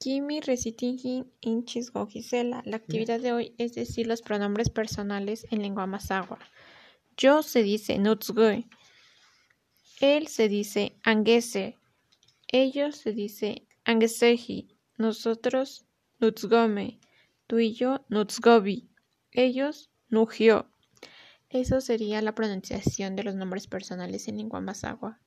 Kimi recitingin inchis Gisela. La actividad de hoy es decir los pronombres personales en lengua masagua. Yo se dice nutsgui. Él se dice angese. Ellos se dice angeseji. Nosotros nutsgome. Tú y yo nutsgobi. Ellos nugio. Eso sería la pronunciación de los nombres personales en lengua masagua.